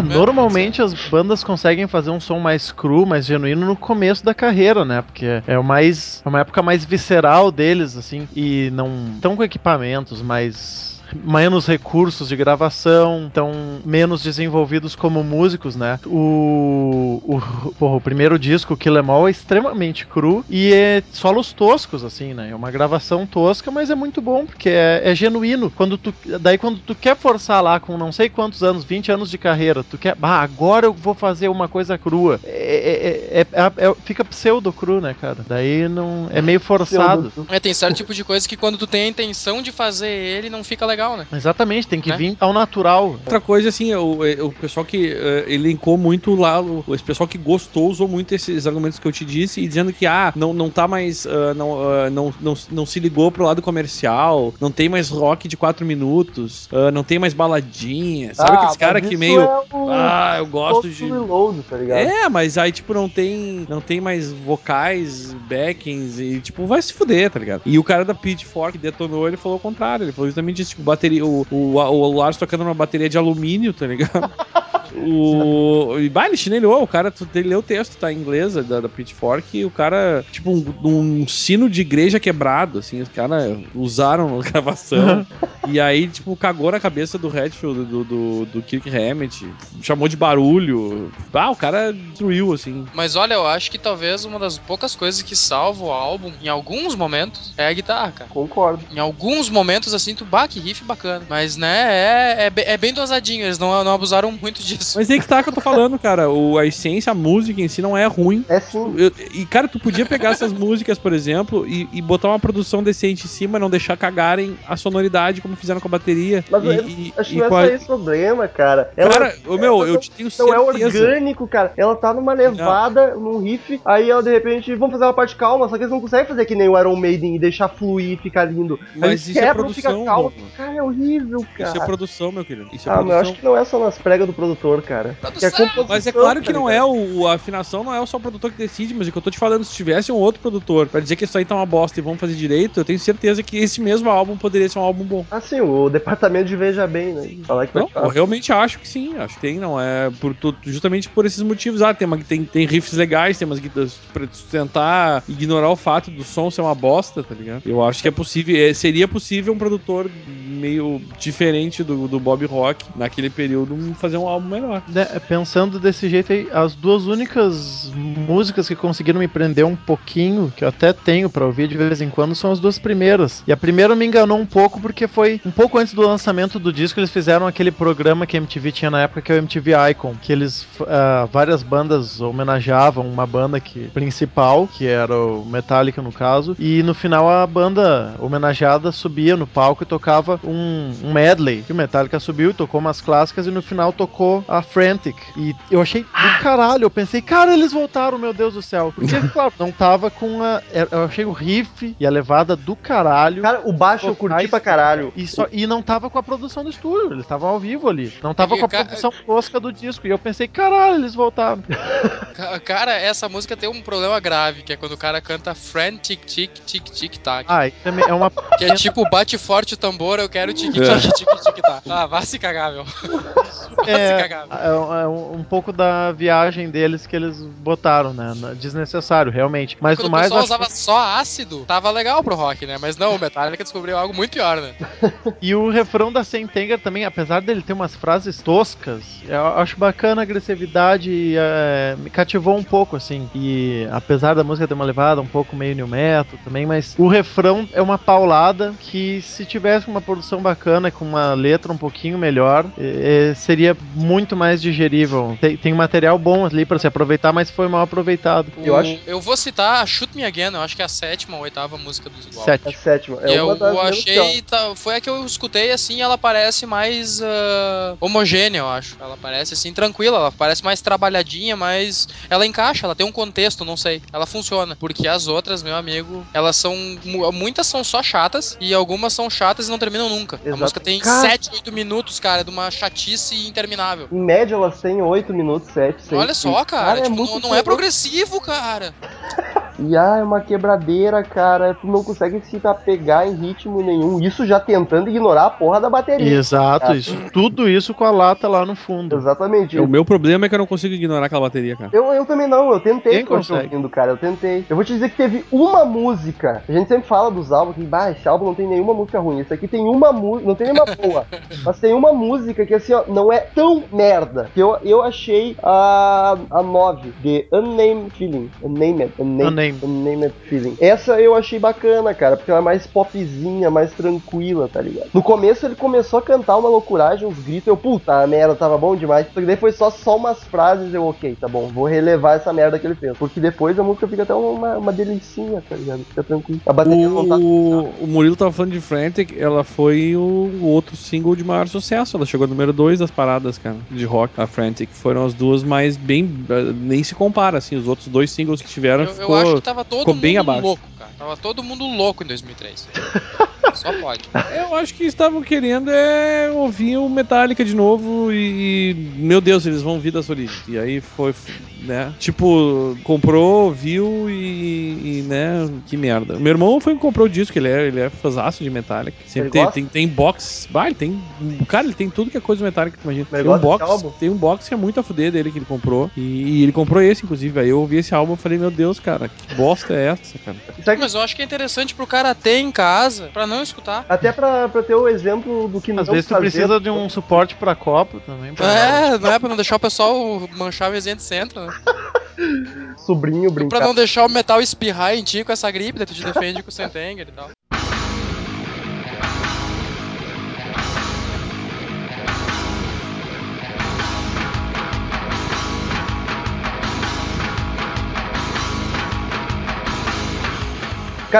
Normalmente as bandas conseguem fazer um som mais cru, mais genuíno no começo da carreira, né? Porque é o mais, é uma época mais visceral deles, assim, e não estão com equipamentos mais menos recursos de gravação, estão menos desenvolvidos como músicos, né? O, o, porra, o primeiro disco, Kill Em All, é extremamente cru e é solos toscos, assim, né? É uma gravação tosca, mas é muito bom, porque é, é genuíno. Quando tu, daí quando tu quer forçar lá com não sei quantos anos, 20 anos de carreira, tu quer, ah, agora eu vou fazer uma coisa crua. É, é- é- é- é- fica pseudo cru, né, cara? Daí não é meio forçado. É, tem certo tipo de coisa que quando tu tem a intenção de fazer ele, não fica legal, né? Exatamente, tem que Né? vir ao natural. Outra coisa, assim, o, o pessoal que eh, elencou muito lá, o, esse pessoal que gostou usou muito esses argumentos que eu te disse, e dizendo que, ah, não, não tá mais, ah, não, ah, não, não, não se ligou pro lado comercial, não tem mais rock de 4 minutos, ah, não tem mais baladinha, sabe aqueles mas caras que meio, é o ah, eu gosto de... reload, tá ligado? É, mas aí, tipo, não tem, não tem mais vocais, backings e, tipo, vai se fuder, tá ligado? E o cara da Pitchfork detonou, ele falou o contrário. Ele falou justamente isso, tipo, bateria, o, o, o Lars tocando numa bateria de alumínio, tá ligado? O. E bah, ele chinelhou, o cara, tu, ele leu o texto, tá em inglês da, da Pitchfork, e o cara, tipo, um, um sino de igreja quebrado, assim, os caras usaram na gravação. E aí, tipo, cagou na cabeça do Redfield, do, do, do Kirk Hammett, chamou de barulho. Ah, o cara destruiu, assim. Mas olha, eu acho que talvez uma das poucas coisas que salva o álbum, em alguns momentos, é a guitarra, cara. Concordo. Em alguns momentos, assim, tu, bah, que riff bacana. Mas, né, é, é, é bem dosadinho, eles não, não abusaram muito disso. Mas aí que tá que eu tô falando, cara. O, a essência, a música em si não é ruim. É sim. Eu- e, cara, tu podia pegar essas músicas, por exemplo, e, e botar uma produção decente em cima, não deixar cagarem a sonoridade como fizeram com a bateria. Mas e, eu e- acho que não é só esse problema, cara. Ela- Cara, ô, meu, ela eu te tenho Não é certeza. orgânico, cara. Ela tá numa levada, num riff, aí ela de repente, vamos fazer uma parte calma, só que eles não conseguem fazer que nem o Iron Maiden e deixar fluir e ficar lindo. Mas isso é quebram, fica produção, calmo. Cara, é horrível, cara. Isso é produção, meu querido. Isso é ah, mas eu produção. acho que não é só nas pregas do produtor, cara. Que é Mas é claro que tá não é o, a afinação, não é só o produtor que decide, mas o que eu tô te falando, se tivesse um outro produtor pra dizer que isso aí tá uma bosta e vamos fazer direito, eu tenho certeza que esse mesmo álbum poderia ser um álbum bom. Ah, sim, o departamento de Veja Bem, né? Falar que Não, eu realmente acho que sim, acho que tem, não é por justamente por esses motivos. Ah, tem, uma, tem, tem riffs legais, tem umas guitarras pra tentar ignorar o fato do som ser uma bosta, tá ligado? Eu acho que é possível, é, seria possível um produtor meio diferente do, do Bob Rock naquele período fazer um álbum melhor. né, pensando desse jeito aí, as duas únicas músicas que conseguiram me prender um pouquinho, que eu até tenho pra ouvir de vez em quando, são as duas primeiras. E a primeira me enganou um pouco porque foi um pouco antes do lançamento do disco, eles fizeram aquele programa que a MTV tinha na época, que é o MTV Icon, que eles ah, várias bandas homenageavam uma banda que principal, que era o Metallica no caso, e no final a banda homenageada subia no palco e tocava um, um medley. Que o Metallica subiu e tocou umas clássicas e no final tocou a Frantic. E eu achei do caralho, eu pensei, cara, eles voltaram, meu Deus do céu. Porque, claro, não tava com a. Eu achei o riff e a levada do caralho. Cara, o baixo eu curti pra caralho. E, só- e não tava com a produção do estúdio, eles estavam ao vivo ali. Não tava E, com a ca- produção tosca do disco. E eu pensei, caralho, eles voltaram. Ca- Cara, essa música tem um problema grave, que é quando o cara canta Frantic Tic Tic Tic Tac. Ah, também é uma. Que é tipo, bate forte o tambor, eu quero tic tic tic tic tac. Ah, vá se cagar, meu. Vá se É, cagar. É, é um, um pouco da viagem deles que eles botaram, né? Desnecessário, realmente. Mas Quando o o mais. pessoal eu acho- usava só ácido, tava legal pro rock, né? Mas não, o Metallica descobriu algo muito pior, né? E o refrão da Sentenger também, apesar dele ter umas frases toscas, eu acho bacana a agressividade e é, me cativou um pouco, assim. E apesar da música ter uma levada um pouco meio new metal também, mas o refrão é uma paulada que se tivesse uma produção bacana, com uma letra um pouquinho melhor, é, seria muito mais digerível. Tem, tem um material bom ali pra se aproveitar, mas foi mal aproveitado. Eu O- acho- Eu vou citar a Shoot Me Again, eu acho que é a sétima ou oitava música do álbum. Sete. É a sétima. É eu uma das menos achei. tá- foi a que eu escutei assim, ela parece mais ah, homogênea, eu acho. Ela parece assim, tranquila, ela parece mais trabalhadinha, mas ela encaixa, ela tem um contexto, não sei. Ela funciona. Porque as outras, meu amigo, elas são. mu- Muitas são só chatas e algumas são chatas e não terminam nunca. A Exato. música tem Cara- 7, 8 minutos, cara, de uma chatice interminável. Em média, elas têm 8 minutos, 7, 6. Olha só, cara, é tipo, muito não, não é progressivo, cara. E ah, é uma quebradeira, cara. Tu não consegue se apegar em ritmo nenhum. Isso já tentando ignorar a porra da bateria. Exato, cara. isso, tudo isso com a lata lá no fundo. Exatamente. O meu problema é que eu não consigo ignorar aquela bateria, cara. Eu, eu também não, eu tentei Quem consegue? ouvindo, cara, eu tentei. Eu vou te dizer que teve uma música. A gente sempre fala dos álbuns que, bah, esse álbum não tem nenhuma música ruim. Esse aqui tem uma música, não tem nenhuma boa. mas tem uma música que, assim, ó, não é tão merda. Que eu, eu achei a, a 9, de Unnamed Feeling. Unnamed, unnamed, Unnamed. unnamed Feeling. Essa eu achei bacana, cara, porque ela é mais popzinha, mais tranquila, tá ligado? No começo ele começou a cantar uma loucuragem, uns gritos, eu, puta, a merda, tava bom demais. Só que daí foi só, só umas frases, eu, ok, tá bom, vou relevar essa merda que ele fez. Porque depois a música fica até uma, uma delicinha, tá ligado? Fica tranquilo. A bateria não tá... O, o Murilo tava falando de Frantic, ela foi o, o outro single de maior sucesso. Ela chegou no número 2 das paradas, cara, de rock. A Frantic foram as duas mais bem. Nem se compara, assim. Os outros dois singles que tiveram Eu, eu ficou. acho que tava todo ficou mundo bem abaixo. louco, cara. Tava todo mundo louco em 2003. Só pode. Eu acho que estavam querendo é, ouvir o Metallica de novo e, meu Deus, eles vão vir das origens. E aí foi, né? Tipo, comprou, viu e, e, né? Que merda. Meu irmão foi que comprou o disco, ele é, ele é fãzaço de Metallica. Sempre tem, tem, tem box. Bah, ele tem. Cara, ele tem tudo que é coisa Metallica que tu imagina. Tem um, box, tem um box que é muito a fuder dele que ele comprou. E, e ele comprou esse, inclusive. Aí eu ouvi esse álbum e falei, meu Deus, cara, que bosta é essa, cara? Que Mas eu acho que é interessante pro cara ter em casa, pra não escutar. Até pra, pra ter o exemplo do que Às não vezes tu fazer. precisa de um suporte pra copo também. pra- É, não é pra não deixar o pessoal manchar o resenha de centro, né? sobrinho brincar. Pra não deixar o metal espirrar em ti com essa gripe, daí tu te defende com o Sentenger e tal.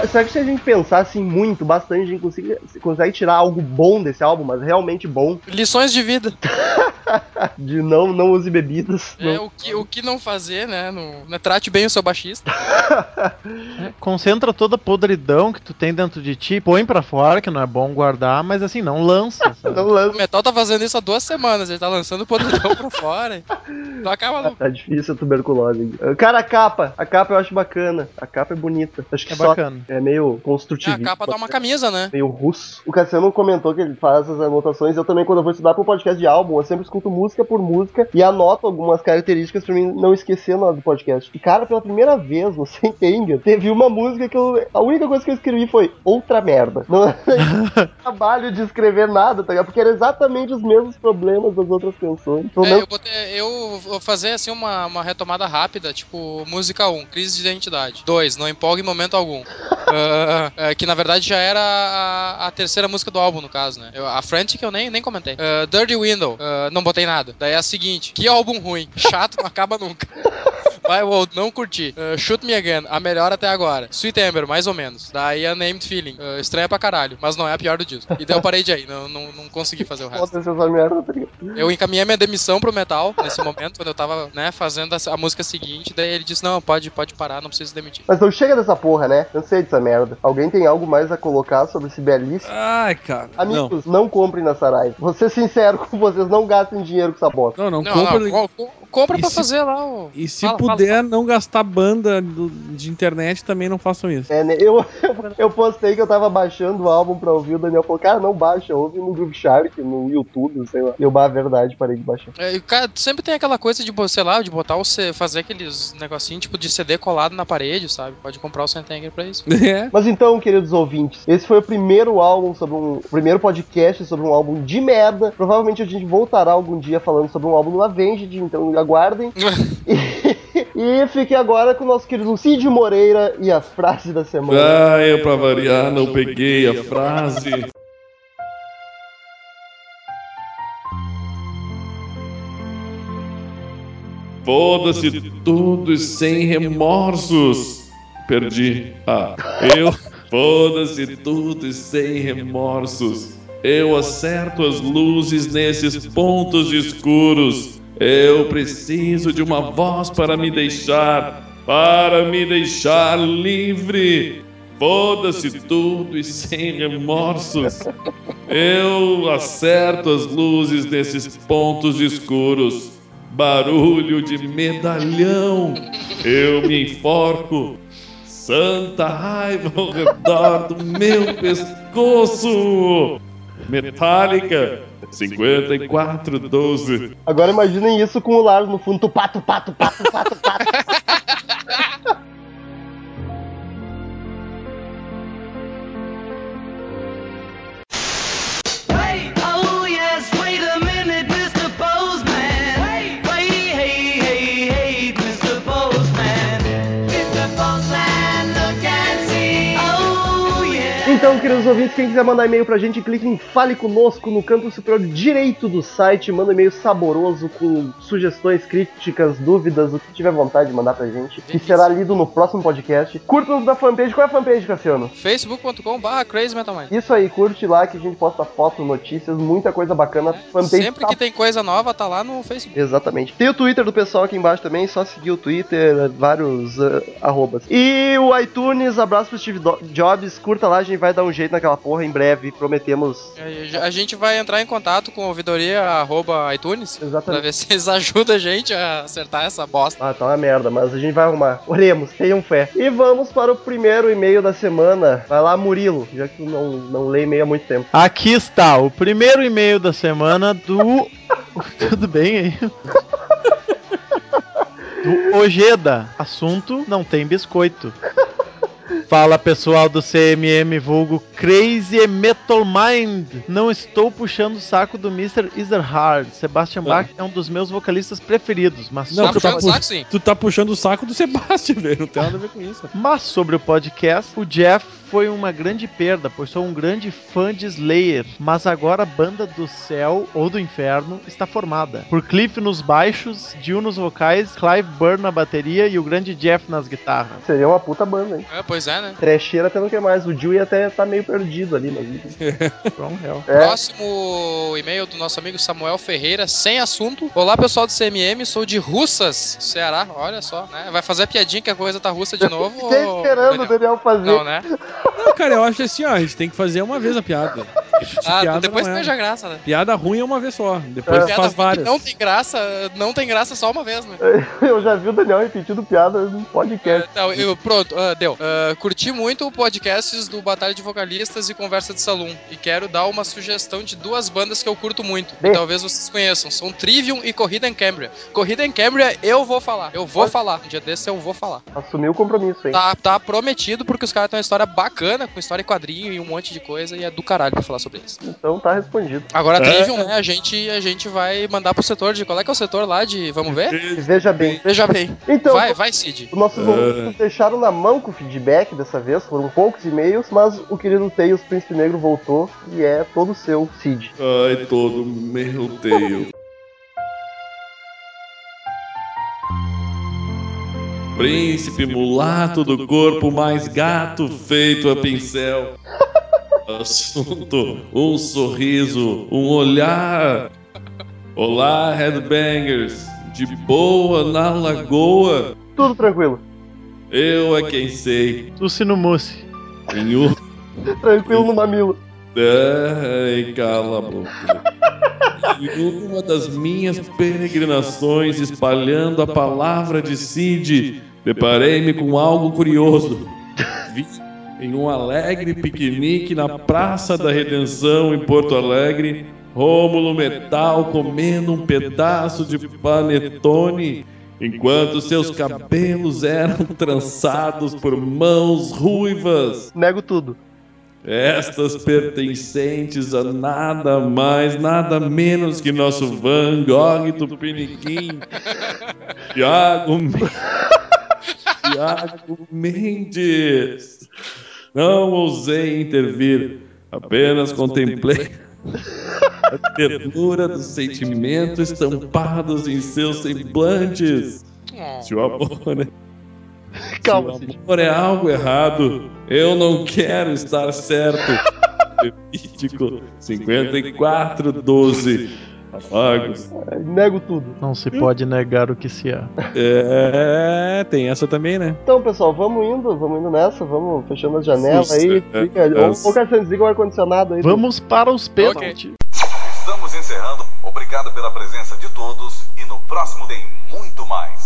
Será que se a gente pensar assim muito, bastante, a gente consegue, consegue tirar algo bom desse álbum, mas realmente bom, Lições de vida. de não, não use bebidas. É não- o que, o que não fazer, né? Não, né, Trate bem o seu baixista. Concentra toda a podridão que tu tem dentro de ti, põe pra fora, que não é bom guardar, mas assim, não lança. Não O lança. metal tá fazendo isso há duas semanas, ele tá lançando o podridão pra fora. Então acaba louco. Tá difícil a tuberculose. Cara, a capa. A capa eu acho bacana. A capa é bonita. Acho que É só bacana. é meio É, construtivo. a capa dá uma camisa, né? meio russo. O Cassiano comentou que ele faz essas anotações. Eu também, quando eu vou estudar pro podcast de álbum, eu sempre escuto música por música e anoto algumas características pra mim não esquecer na hora do podcast. E, cara, pela primeira vez no Sentenga, teve uma música que eu. A única coisa que eu escrevi foi outra merda. Não trabalho de escrever nada, tá ligado? Porque era exatamente os mesmos problemas das outras canções. Pelo É, menos eu, botei, eu vou fazer assim uma, uma retomada rápida, tipo, música 1, crise de identidade. 2, não empolga em momento algum. Ah, é, que na verdade já era a, a terceira música do álbum, no caso, né? Eu- a Frantic eu nem, nem comentei. Ah, Dirty Window, ah, não botei nada. Daí é a seguinte: que álbum ruim, chato, não acaba nunca. Vai, World, não curti. Ah, Shoot Me Again, a melhor até agora. Sweet Ember, mais ou menos. Daí a Named Feeling, ah, estranha pra caralho, mas não é a pior do disco. E daí eu parei de aí, não, não, não consegui fazer o resto. tá? Eu encaminhei minha demissão pro metal nesse momento, quando eu tava, né, fazendo a, a música seguinte. Daí ele disse: Não, pode, pode parar, não precisa se demitir. Mas não chega dessa porra, né? Cansei dessa merda. Alguém tem algo mais a colocar sobre esse belíssimo? Ai, cara. Não. Amigos, não, comprem na Saraiva. Vou ser sincero com vocês, não gastem dinheiro com essa bosta. Não, não, Não, compra. não, co- co- compra pra se- fazer lá o. E se Fala, puder não gastar banda do- de internet, também não façam isso. É, né? eu, eu postei que eu tava baixando o álbum pra ouvir, o Daniel falou, cara, não baixa, ouve no Groove Shark, no YouTube, sei lá. E eu, bah, verdade, parei de baixar. É, cara, sempre tem aquela coisa de, sei lá, de botar o C, fazer aqueles negocinhos tipo de CD colado na parede, sabe? Pode comprar o Sentenger pra isso. É. Mas então, queridos ouvintes, esse foi o primeiro álbum sobre um. o primeiro podcast sobre um álbum de merda. Provavelmente a gente voltará algum dia falando sobre um álbum do Avenged, então aguardem. E, e fiquem agora com o nosso querido Cid Moreira e a frase da semana. Ah, eu pra variar não peguei a frase. Foda-se tudo sem remorsos. Perdi. Ah, eu. Foda-se tudo e sem remorsos. Eu acerto as luzes nesses pontos escuros. Eu preciso de uma voz para me deixar, para me deixar livre. Foda-se tudo e sem remorsos. Eu acerto as luzes nesses pontos escuros. Barulho de medalhão. Eu me enforco. Santa raiva ao redor do meu pescoço. Metallica 5412. Agora imaginem isso com o Lars no fundo, tupá, tupá, tupá, tupá, tupá. Então, queridos ouvintes, quem quiser mandar e-mail pra gente, clique em Fale Conosco no canto superior direito do site. Manda e-mail saboroso com sugestões, críticas, dúvidas, o que tiver vontade de mandar pra gente, que será lido no próximo podcast. Curta-nos da fanpage. Qual é a fanpage, Cassiano? facebook.com barra Crazy Metal Mind. Isso aí, curte lá que a gente posta fotos, notícias, muita coisa bacana. Fanpage Sempre tá que tem coisa nova, tá lá no Facebook. Exatamente. Tem o Twitter do pessoal aqui embaixo também, só seguir o Twitter, vários uh, arrobas. E o iTunes, abraço pro Steve Jobs, curta lá, a gente vai dar um jeito naquela porra em breve, prometemos. E A gente vai entrar em contato com ouvidoria arroba iTunes pra Exatamente. ver se eles ajudam a gente a acertar essa bosta. Ah, tá uma merda, mas a gente vai arrumar. Oremos, tenham fé. E vamos para o primeiro e-mail da semana. Vai lá, Murilo, já que tu não, não lê e-mail há muito tempo. Aqui está o primeiro e-mail da semana do. Tudo bem aí? Do Ojeda. Assunto: não tem biscoito. Fala pessoal do CMM vulgo Crazy Metal Mind. Não estou puxando o saco do Mr. Ezerhard. Sebastian Bach é um dos meus vocalistas preferidos, mas Não, Tá tu tá, puxando saco, sim. tu tá puxando o saco do Sebastião, velho. Não tem nada a ver com isso. Mas sobre o podcast, o Jeff foi uma grande perda, pois sou um grande fã de Slayer. Mas agora a banda do céu ou do inferno está formada. Por Cliff nos baixos, Jill nos vocais, Clive Burr na bateria e o grande Jeff nas guitarras. Seria uma puta banda, hein? É, pois é, né? Trecheira até não quer mais. O Jill ia até estar meio perdido ali, mas. From Hell. É. Próximo e-mail do nosso amigo Samuel Ferreira, sem assunto. Olá, pessoal do CMM, sou de Russas, Ceará. Olha só, né? Vai fazer a piadinha que a coisa tá russa de novo? Fiquei ou- esperando o Daniel? Daniel fazer. Não, né? Não, cara, eu acho assim, ó, a gente tem que fazer uma vez a piada. Ah, piada depois não é. perde a graça, né? Piada ruim é uma vez só. Depois É. faz várias. não tem graça, não tem graça só uma vez, né? Eu já vi o Daniel repetindo piada no podcast. Então, eu, pronto, ah, deu. Ah, curti muito o podcasts do Batalha de Vocalistas e Conversa de Salão. E quero dar uma sugestão de duas bandas que eu curto muito. Talvez vocês conheçam. São Trivium e Corrida em Cambria. Corrida em Cambria eu vou falar. Eu vou falar. Um dia desse eu vou falar. Assumiu o compromisso, hein? Tá, tá prometido porque os caras têm uma história bacana, com história em quadrinho e um monte de coisa. E é do caralho pra falar sobre isso. Então tá respondido. Agora, É. Trivium, né? A gente, a gente vai mandar pro setor de. Qual é que é o setor lá de. Vamos ver? Veja bem. Veja bem. Então, Vai, vai, Cid. Os nossos ouvintes nos deixaram na mão com o feedback dessa vez, foram poucos e-mails, mas o querido Tails Príncipe Negro voltou e é todo seu, Cid. Ai, todo meu Deus. Príncipe mulato do corpo mais gato feito a pincel. Assunto: um sorriso, um olhar. Olá, headbangers. De boa na lagoa. Tudo tranquilo. Eu é quem sei. Lucy no Mousse. Em um Tranquilo no mamilo. Ai, cala a boca. Em uma das minhas peregrinações espalhando a palavra de Cid, deparei-me com algo curioso. Em um alegre piquenique na Praça da Redenção em Porto Alegre, Rômulo Metal comendo um pedaço de panetone, enquanto seus cabelos eram trançados por mãos ruivas. Nego tudo. Estas pertencentes a nada mais, nada menos que nosso Van Gogh Tupiniquim, Tiago Tiago Mendes. Não ousei intervir, apenas contemplei a ternura do sentimento estampados em seus semblantes. Se o amor é Calma, se o amor é algo errado, eu não quero estar certo. Levítico 54:12. Afagos. Nego tudo. Não se pode negar o que se há. É, tem essa também, né? Então, pessoal, vamos indo, vamos indo nessa, vamos fechando as janelas aí. Fica, ou, ou desliga o ar-condicionado aí. Vamos para os pênaltis. Estamos encerrando. Obrigado pela presença de todos e no próximo tem muito mais.